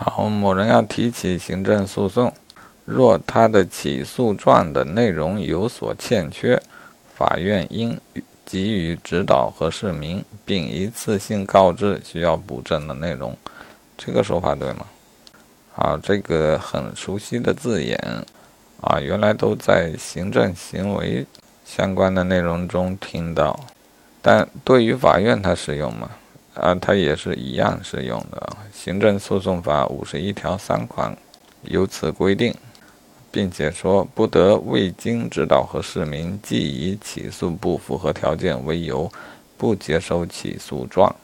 好，某人要提起行政诉讼，若他的起诉状的内容有所欠缺，法院应给予指导和释明，并一次性告知需要补正的内容。这个说法对吗？啊，这个很熟悉的字眼啊，原来都在行政行为相关的内容中听到，但对于法院它适用吗？啊，它也是一样适用的。行政诉讼法五十一条三款有此规定，并且说不得未经指导和释明，即以起诉不符合条件为由，不接收起诉状。